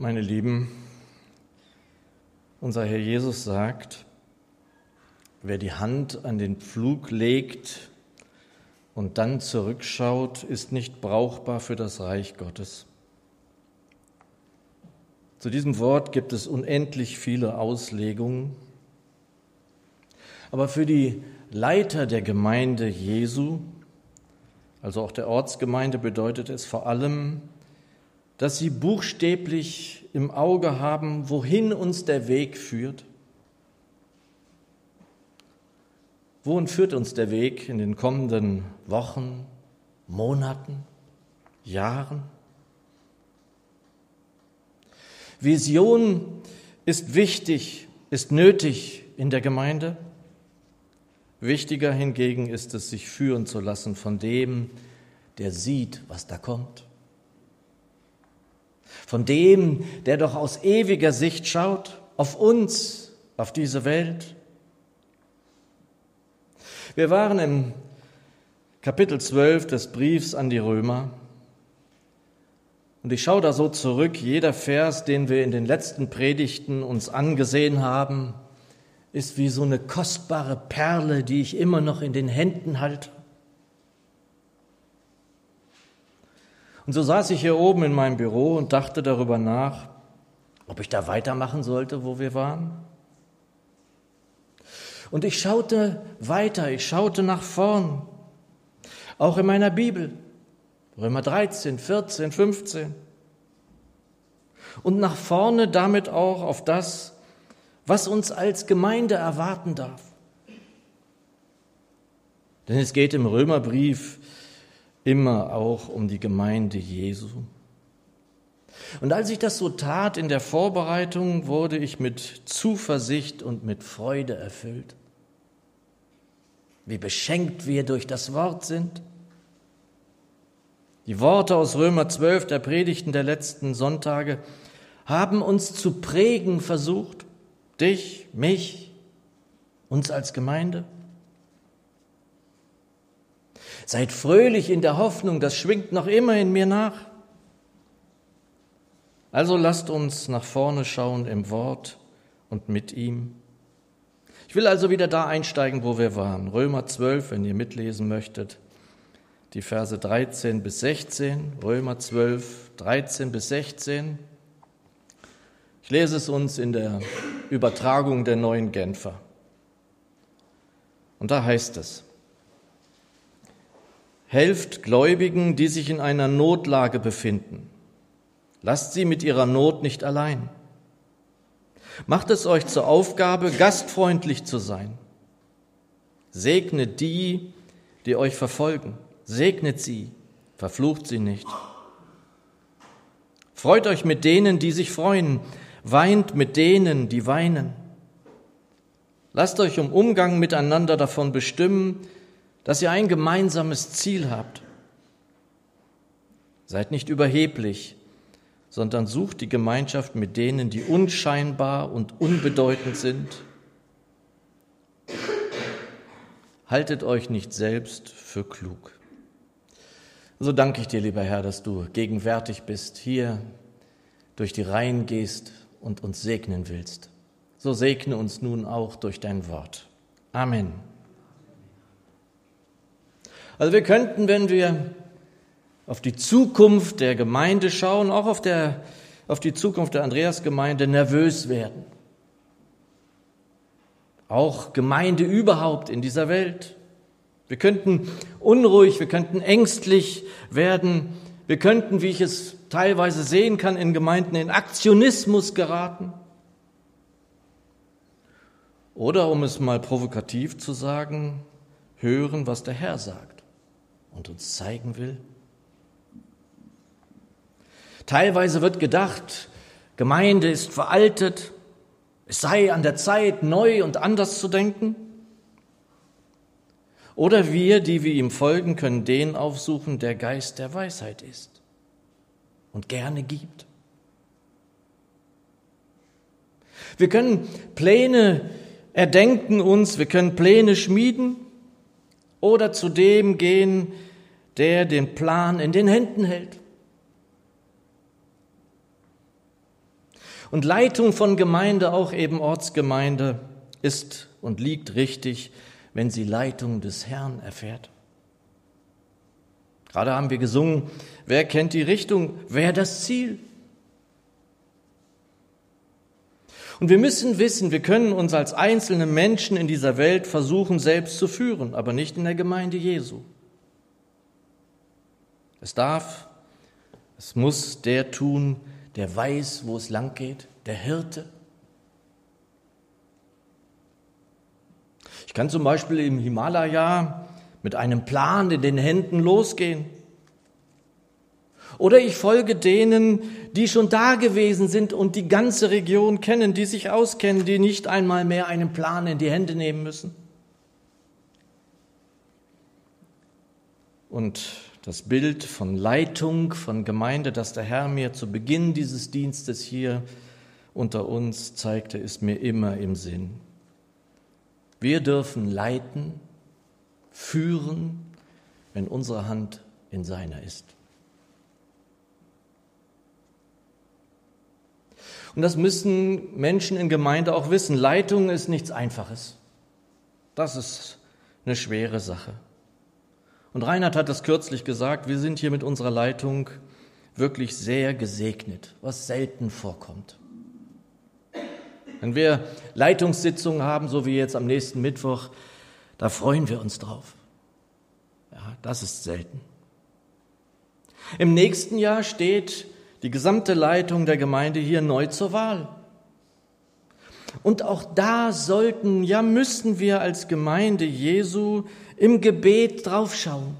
Meine Lieben, unser Herr Jesus sagt, wer die Hand an den Pflug legt und dann zurückschaut, ist nicht brauchbar für das Reich Gottes. Zu diesem Wort gibt es unendlich viele Auslegungen, aber für die Leiter der Gemeinde Jesu, also auch der Ortsgemeinde, bedeutet es vor allem, dass sie buchstäblich im Auge haben, wohin uns der Weg führt. Wohin führt uns der Weg in den kommenden Wochen, Monaten, Jahren? Vision ist wichtig, ist nötig in der Gemeinde. Wichtiger hingegen ist es, sich führen zu lassen von dem, der sieht, was da kommt von dem, der doch aus ewiger Sicht schaut auf uns, auf diese Welt. Wir waren im Kapitel 12 des Briefs an die Römer. Und ich schaue da so zurück, jeder Vers, den wir in den letzten Predigten uns angesehen haben, ist wie so eine kostbare Perle, die ich immer noch in den Händen halte. Und so saß ich hier oben in meinem Büro und dachte darüber nach, ob ich da weitermachen sollte, wo wir waren. Und ich schaute weiter, ich schaute nach vorn, auch in meiner Bibel, Römer 13, 14, 15. Und nach vorne damit auch auf das, was uns als Gemeinde erwarten darf. Denn es geht im Römerbrief immer auch um die Gemeinde Jesu. Und als ich das so tat in der Vorbereitung, wurde ich mit Zuversicht und mit Freude erfüllt. Wie beschenkt wir durch das Wort sind. Die Worte aus Römer 12 der Predigten der letzten Sonntage haben uns zu prägen versucht, dich, mich, uns als Gemeinde. Seid fröhlich in der Hoffnung, das schwingt noch immer in mir nach. Also lasst uns nach vorne schauen im Wort und mit ihm. Ich will also wieder da einsteigen, wo wir waren. Römer 12, wenn ihr mitlesen möchtet. Die Verse 13 bis 16. Römer 12, 13 bis 16. Ich lese es uns in der Übertragung der neuen Genfer. Und da heißt es, Helft Gläubigen, die sich in einer Notlage befinden. Lasst sie mit ihrer Not nicht allein. Macht es euch zur Aufgabe, gastfreundlich zu sein. Segnet die, die euch verfolgen. Segnet sie, verflucht sie nicht. Freut euch mit denen, die sich freuen. Weint mit denen, die weinen. Lasst euch um Umgang miteinander davon bestimmen, dass ihr ein gemeinsames Ziel habt. Seid nicht überheblich, sondern sucht die Gemeinschaft mit denen, die unscheinbar und unbedeutend sind. Haltet euch nicht selbst für klug. So danke ich dir, lieber Herr, dass du gegenwärtig bist, hier durch die Reihen gehst und uns segnen willst. So segne uns nun auch durch dein Wort. Amen. Also wir könnten, wenn wir auf die Zukunft der Gemeinde schauen, auch auf, der, auf die Zukunft der Andreasgemeinde nervös werden. Auch Gemeinde überhaupt in dieser Welt. Wir könnten unruhig, wir könnten ängstlich werden, wir könnten, wie ich es teilweise sehen kann in Gemeinden, in Aktionismus geraten. Oder um es mal provokativ zu sagen, hören, was der Herr sagt und uns zeigen will? Teilweise wird gedacht, Gemeinde ist veraltet, es sei an der Zeit, neu und anders zu denken. Oder wir, die wir ihm folgen, können den aufsuchen, der Geist der Weisheit ist und gerne gibt. Wir können Pläne erdenken uns, wir können Pläne schmieden oder zu dem gehen, der den Plan in den Händen hält. Und Leitung von Gemeinde, auch eben Ortsgemeinde, ist und liegt richtig, wenn sie Leitung des Herrn erfährt. Gerade haben wir gesungen, wer kennt die Richtung, wer das Ziel? Und wir müssen wissen, wir können uns als einzelne Menschen in dieser Welt versuchen, selbst zu führen, aber nicht in der Gemeinde Jesu. Es darf, es muss der tun, der weiß, wo es lang geht, der Hirte. Ich kann zum Beispiel im Himalaya mit einem Plan in den Händen losgehen. Oder ich folge denen, die schon da gewesen sind und die ganze Region kennen, die sich auskennen, die nicht einmal mehr einen Plan in die Hände nehmen müssen. Und das Bild von Leitung, von Gemeinde, das der Herr mir zu Beginn dieses Dienstes hier unter uns zeigte, ist mir immer im Sinn. Wir dürfen leiten, führen, wenn unsere Hand in seiner ist. Und das müssen Menschen in Gemeinde auch wissen. Leitung ist nichts Einfaches. Das ist eine schwere Sache. Und Reinhard hat das kürzlich gesagt, wir sind hier mit unserer Leitung wirklich sehr gesegnet, was selten vorkommt. Wenn wir Leitungssitzungen haben, so wie jetzt am nächsten Mittwoch, da freuen wir uns drauf. Ja, das ist selten. Im nächsten Jahr steht die gesamte Leitung der Gemeinde hier neu zur Wahl. Und auch da sollten, ja müssen wir als Gemeinde Jesu im Gebet draufschauen.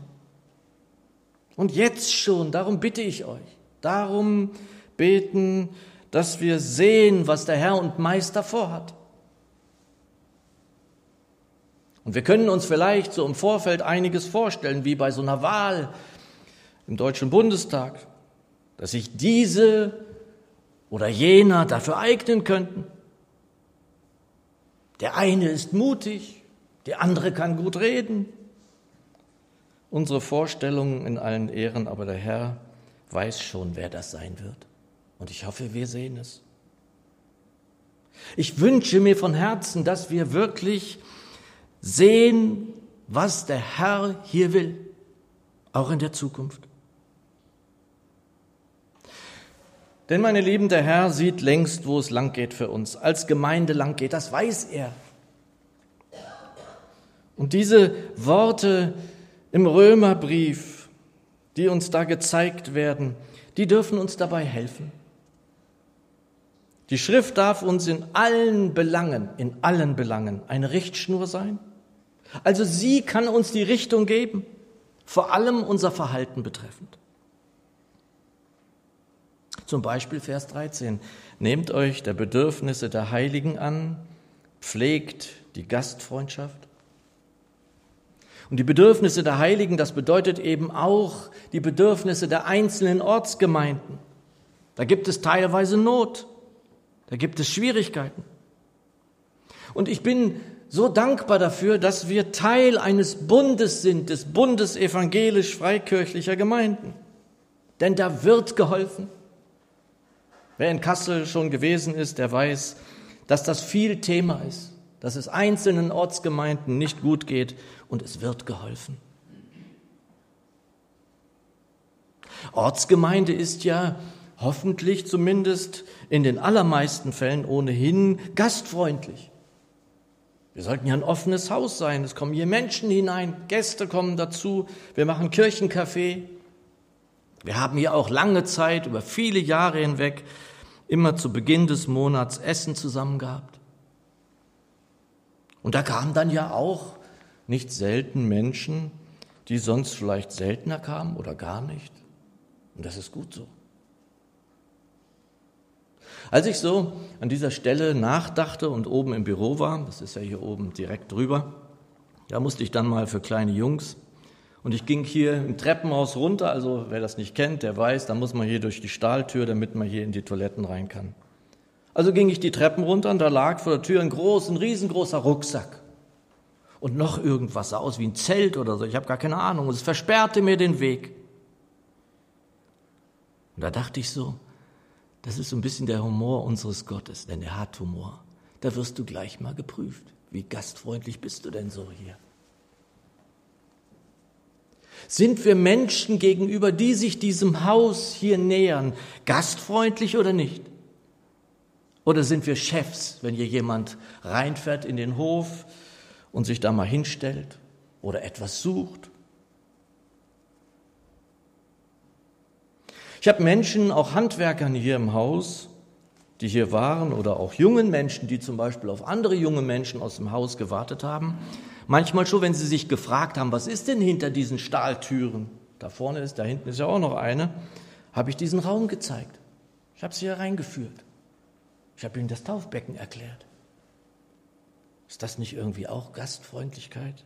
Und jetzt schon, darum bitte ich euch, darum beten, dass wir sehen, was der Herr und Meister vorhat. Und wir können uns vielleicht so im Vorfeld einiges vorstellen, wie bei so einer Wahl im Deutschen Bundestag, dass sich diese oder jener dafür eignen könnten. Der eine ist mutig, der andere kann gut reden. Unsere Vorstellungen in allen Ehren, aber der Herr weiß schon, wer das sein wird. Und ich hoffe, wir sehen es. Ich wünsche mir von Herzen, dass wir wirklich sehen, was der Herr hier will, auch in der Zukunft. Denn, meine Lieben, der Herr sieht längst, wo es lang geht für uns, als Gemeinde lang geht, das weiß er. Und diese Worte im Römerbrief, die uns da gezeigt werden, die dürfen uns dabei helfen. Die Schrift darf uns in allen Belangen, in allen Belangen eine Richtschnur sein. Also sie kann uns die Richtung geben, vor allem unser Verhalten betreffend. Zum Beispiel Vers 13. Nehmt euch der Bedürfnisse der Heiligen an, pflegt die Gastfreundschaft. Und die Bedürfnisse der Heiligen, das bedeutet eben auch die Bedürfnisse der einzelnen Ortsgemeinden. Da gibt es teilweise Not, da gibt es Schwierigkeiten. Und ich bin so dankbar dafür, dass wir Teil eines Bundes sind, des Bundes evangelisch-freikirchlicher Gemeinden. Denn da wird geholfen. Wer in Kassel schon gewesen ist, der weiß, dass das viel Thema ist, dass es einzelnen Ortsgemeinden nicht gut geht und es wird geholfen. Ortsgemeinde ist ja hoffentlich zumindest in den allermeisten Fällen ohnehin gastfreundlich. Wir sollten ja ein offenes Haus sein. Es kommen hier Menschen hinein, Gäste kommen dazu. Wir machen Kirchencafé. Wir haben hier auch lange Zeit, über viele Jahre hinweg, immer zu Beginn des Monats Essen zusammen gehabt. Und da kamen dann ja auch nicht selten Menschen, die sonst vielleicht seltener kamen oder gar nicht. Und das ist gut so. Als ich so an dieser Stelle nachdachte und oben im Büro war, das ist ja hier oben direkt drüber, da musste ich dann mal für kleine Jungs und ich ging hier im Treppenhaus runter, also wer das nicht kennt, der weiß, da muss man hier durch die Stahltür, damit man hier in die Toiletten rein kann. Also ging ich die Treppen runter und da lag vor der Tür ein großer, riesengroßer Rucksack. Und noch irgendwas sah aus wie ein Zelt oder so, ich habe gar keine Ahnung. Und es versperrte mir den Weg. Und da dachte ich so, Das ist so ein bisschen der Humor unseres Gottes, denn er hat Humor. Da wirst du gleich mal geprüft. Wie gastfreundlich bist du denn so hier? Sind wir Menschen gegenüber, die sich diesem Haus hier nähern, gastfreundlich oder nicht? Oder sind wir Chefs, wenn hier jemand reinfährt in den Hof und sich da mal hinstellt oder etwas sucht? Ich habe Menschen, auch Handwerkern hier im Haus, die hier waren, oder auch jungen Menschen, die zum Beispiel auf andere junge Menschen aus dem Haus gewartet haben, manchmal schon, wenn sie sich gefragt haben, was ist denn hinter diesen Stahltüren? Da vorne ist, da hinten ist ja auch noch eine, habe ich diesen Raum gezeigt. Ich habe sie hier reingeführt. Ich habe ihnen das Taufbecken erklärt. Ist das nicht irgendwie auch Gastfreundlichkeit?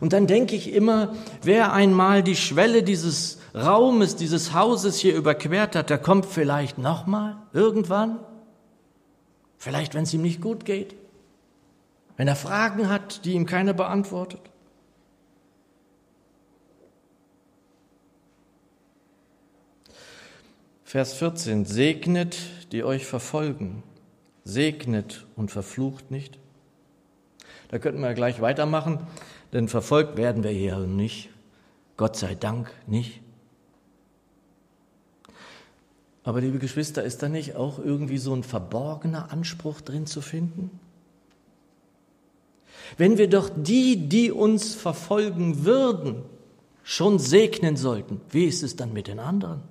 Und dann denke ich immer, wer einmal die Schwelle dieses Raumes, dieses Hauses hier überquert hat, der kommt vielleicht nochmal irgendwann. Vielleicht, wenn es ihm nicht gut geht. Wenn er Fragen hat, die ihm keiner beantwortet. Vers 14. Segnet, die euch verfolgen. Segnet und verflucht nicht. Da könnten wir gleich weitermachen. Denn verfolgt werden wir hier nicht. Gott sei Dank nicht. Aber liebe Geschwister, ist da nicht auch irgendwie so ein verborgener Anspruch drin zu finden? Wenn wir doch die, die uns verfolgen würden, schon segnen sollten, wie ist es dann mit den anderen,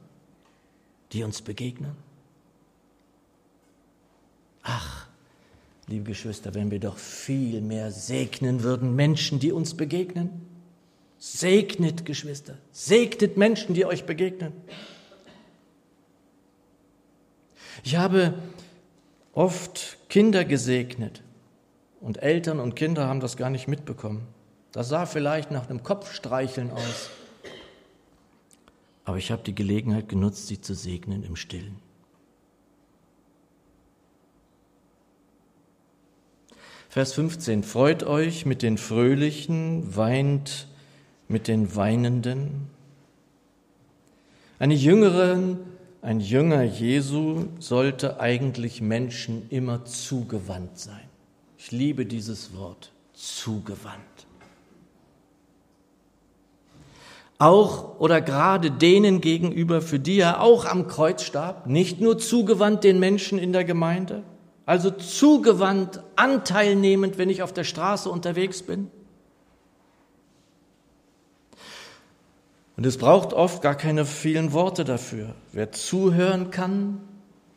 die uns begegnen? Ach, liebe Geschwister, wenn wir doch viel mehr segnen würden, Menschen, die uns begegnen. Segnet, Geschwister, segnet Menschen, die euch begegnen. Ich habe oft Kinder gesegnet und Eltern und Kinder haben das gar nicht mitbekommen. Das sah vielleicht nach einem Kopfstreicheln aus. Aber ich habe die Gelegenheit genutzt, sie zu segnen im Stillen. Vers 15, freut euch mit den Fröhlichen, weint mit den Weinenden. Eine Jüngerin, ein Jünger Jesu sollte eigentlich Menschen immer zugewandt sein. Ich liebe dieses Wort, zugewandt. Auch oder gerade denen gegenüber, für die er auch am Kreuz starb, nicht nur zugewandt den Menschen in der Gemeinde, also zugewandt, anteilnehmend, wenn ich auf der Straße unterwegs bin. Und es braucht oft gar keine vielen Worte dafür. Wer zuhören kann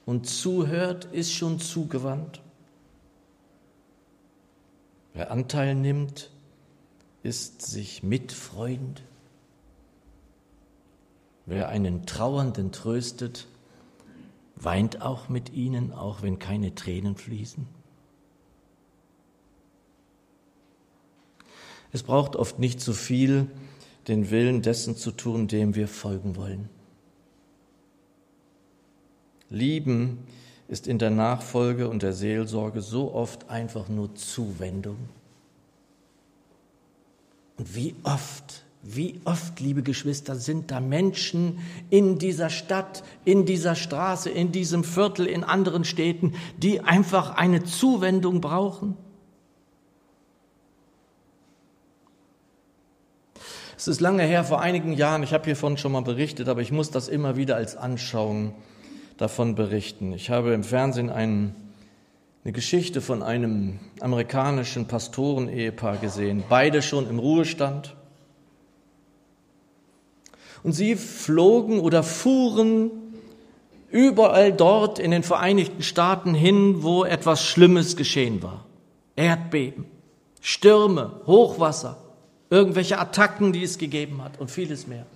und zuhört, ist schon zugewandt. Wer Anteil nimmt, ist sich mitfreund. Wer einen Trauernden tröstet, weint auch mit ihnen, auch wenn keine Tränen fließen? Es braucht oft nicht so viel, den Willen dessen zu tun, dem wir folgen wollen. Lieben ist in der Nachfolge und der Seelsorge so oft einfach nur Zuwendung. Und wie oft wie oft, liebe Geschwister, sind da Menschen in dieser Stadt, in dieser Straße, in diesem Viertel, in anderen Städten, die einfach eine Zuwendung brauchen? Es ist lange her, vor einigen Jahren, ich habe hiervon schon mal berichtet, aber ich muss das immer wieder als Anschauung davon berichten. Ich habe im Fernsehen einen, eine Geschichte von einem amerikanischen Pastoren-Ehepaar gesehen, beide schon im Ruhestand. Und sie flogen oder fuhren überall dort in den Vereinigten Staaten hin, wo etwas Schlimmes geschehen war. Erdbeben, Stürme, Hochwasser, irgendwelche Attacken, die es gegeben hat und vieles mehr.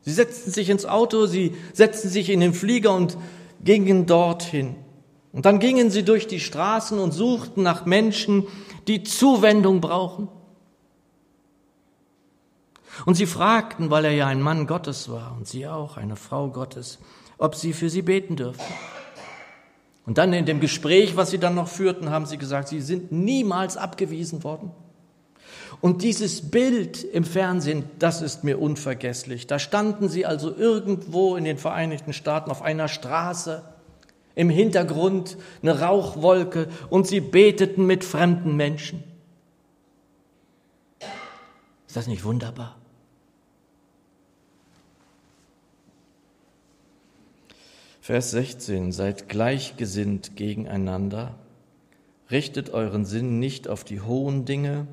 Sie setzten sich ins Auto, sie setzten sich in den Flieger und gingen dorthin. Und dann gingen sie durch die Straßen und suchten nach Menschen, die Zuwendung brauchen, und sie fragten, weil er ja ein Mann Gottes war und sie auch, eine Frau Gottes, ob sie für sie beten dürften. Und dann in dem Gespräch, was sie dann noch führten, haben sie gesagt, sie sind niemals abgewiesen worden. Und dieses Bild im Fernsehen, das ist mir unvergesslich. Da standen sie also irgendwo in den Vereinigten Staaten auf einer Straße, im Hintergrund eine Rauchwolke und sie beteten mit fremden Menschen. Ist das nicht wunderbar? Vers 16, seid gleichgesinnt gegeneinander, richtet euren Sinn nicht auf die hohen Dinge,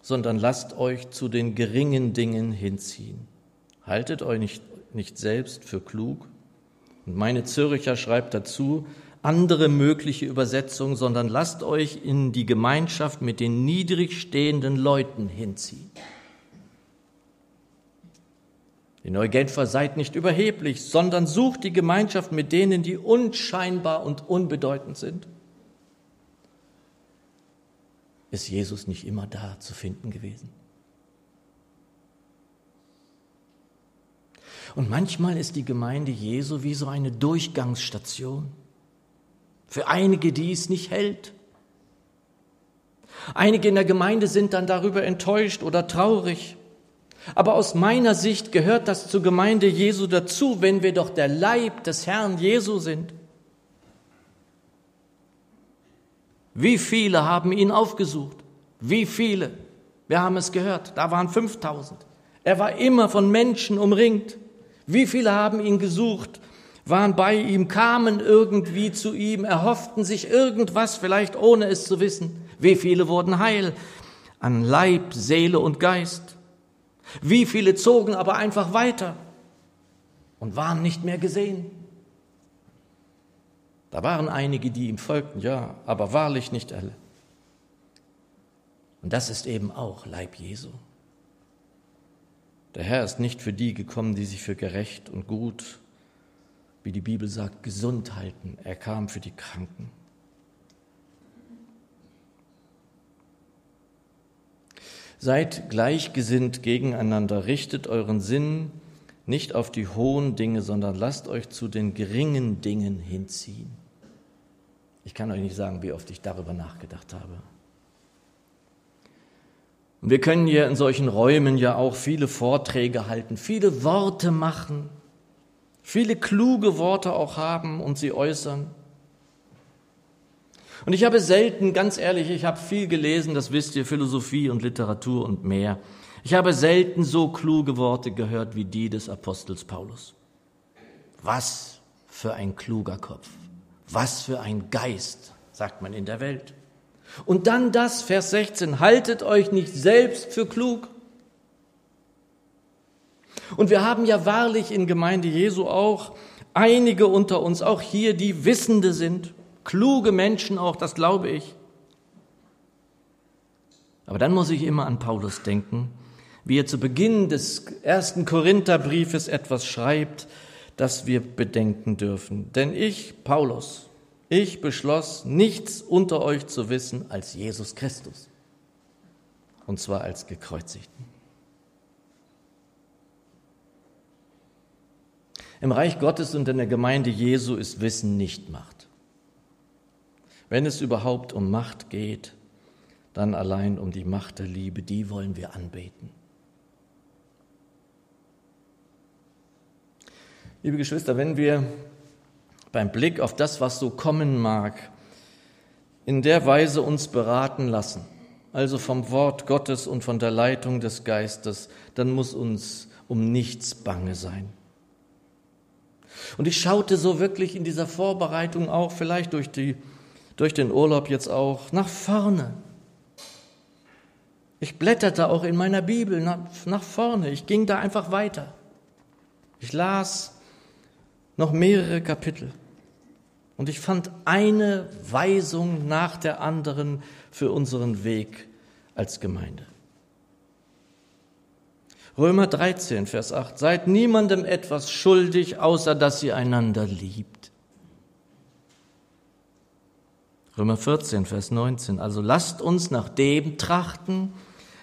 sondern lasst euch zu den geringen Dingen hinziehen. Haltet euch nicht, nicht selbst für klug. Und meine Zürcher schreibt dazu, andere mögliche Übersetzungen, sondern lasst euch in die Gemeinschaft mit den niedrig stehenden Leuten hinziehen. Die Neugenfer seid nicht überheblich, sondern sucht die Gemeinschaft mit denen, die unscheinbar und unbedeutend sind. Ist Jesus nicht immer da zu finden gewesen? Und manchmal ist die Gemeinde Jesu wie so eine Durchgangsstation für einige, die es nicht hält. Einige in der Gemeinde sind dann darüber enttäuscht oder traurig. Aber aus meiner Sicht gehört das zur Gemeinde Jesu dazu, wenn wir doch der Leib des Herrn Jesu sind. Wie viele haben ihn aufgesucht? Wie viele? Wir haben es gehört, da waren 5000. Er war immer von Menschen umringt. Wie viele haben ihn gesucht, waren bei ihm, kamen irgendwie zu ihm, erhofften sich irgendwas, vielleicht ohne es zu wissen. Wie viele wurden heil an Leib, Seele und Geist? Wie viele zogen aber einfach weiter und waren nicht mehr gesehen? Da waren einige, die ihm folgten, ja, aber wahrlich nicht alle. Und das ist eben auch Leib Jesu. Der Herr ist nicht für die gekommen, die sich für gerecht und gut, wie die Bibel sagt, gesund halten. Er kam für die Kranken. Seid gleichgesinnt gegeneinander, richtet euren Sinn nicht auf die hohen Dinge, sondern lasst euch zu den geringen Dingen hinziehen. Ich kann euch nicht sagen, wie oft ich darüber nachgedacht habe. Und wir können hier in solchen Räumen ja auch viele Vorträge halten, viele Worte machen, viele kluge Worte auch haben und sie äußern. Und ich habe selten, ganz ehrlich, ich habe viel gelesen, das wisst ihr, Philosophie und Literatur und mehr. Ich habe selten so kluge Worte gehört wie die des Apostels Paulus. Was für ein kluger Kopf, was für ein Geist, sagt man in der Welt. Und dann das, Vers 16, haltet euch nicht selbst für klug. Und wir haben ja wahrlich in Gemeinde Jesu auch einige unter uns, auch hier, die Wissende sind kluge Menschen auch, das glaube ich. Aber dann muss ich immer an Paulus denken, wie er zu Beginn des ersten Korintherbriefes etwas schreibt, das wir bedenken dürfen. Denn ich, Paulus, ich beschloss, nichts unter euch zu wissen als Jesus Christus. Und zwar als gekreuzigten. Im Reich Gottes und in der Gemeinde Jesu ist Wissen nicht Macht. Wenn es überhaupt um Macht geht, dann allein um die Macht der Liebe, die wollen wir anbeten. Liebe Geschwister, wenn wir beim Blick auf das, was so kommen mag, in der Weise uns beraten lassen, also vom Wort Gottes und von der Leitung des Geistes, dann muss uns um nichts bange sein. Und ich schaute so wirklich in dieser Vorbereitung auch vielleicht durch die durch den Urlaub jetzt auch nach vorne. Ich blätterte auch in meiner Bibel nach, nach vorne. Ich ging da einfach weiter. Ich las noch mehrere Kapitel. Und ich fand eine Weisung nach der anderen für unseren Weg als Gemeinde. Römer 13, Vers 8. Seid niemandem etwas schuldig, außer dass ihr einander liebt. Römer 14, Vers 19. Also lasst uns nach dem trachten,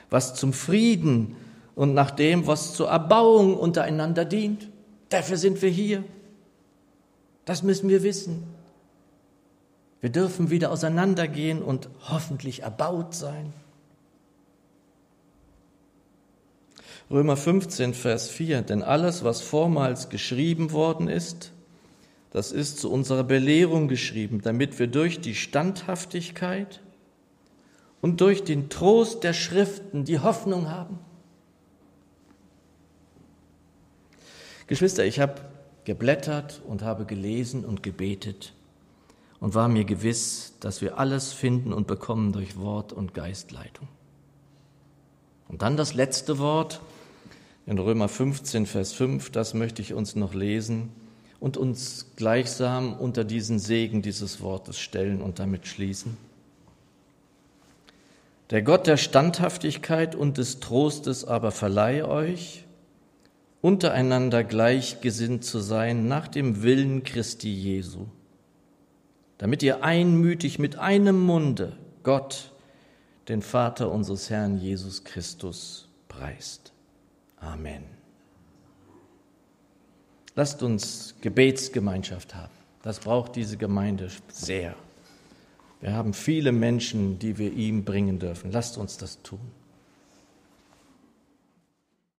was zum Frieden und nach dem, was zur Erbauung untereinander dient. Dafür sind wir hier. Das müssen wir wissen. Wir dürfen wieder auseinandergehen und hoffentlich erbaut sein. Römer 15, Vers 4, denn alles, was vormals geschrieben worden ist, das ist zu unserer Belehrung geschrieben, damit wir durch die Standhaftigkeit und durch den Trost der Schriften die Hoffnung haben. Geschwister, ich habe geblättert und habe gelesen und gebetet und war mir gewiss, dass wir alles finden und bekommen durch Wort und Geistleitung. Und dann das letzte Wort in Römer 15, Vers 5, das möchte ich uns noch lesen und uns gleichsam unter diesen Segen dieses Wortes stellen und damit schließen. Der Gott der Standhaftigkeit und des Trostes aber verleihe euch, untereinander gleichgesinnt zu sein nach dem Willen Christi Jesu, damit ihr einmütig mit einem Munde Gott, den Vater unseres Herrn Jesus Christus, preist. Amen. Lasst uns Gebetsgemeinschaft haben. Das braucht diese Gemeinde sehr. Wir haben viele Menschen, die wir ihm bringen dürfen. Lasst uns das tun.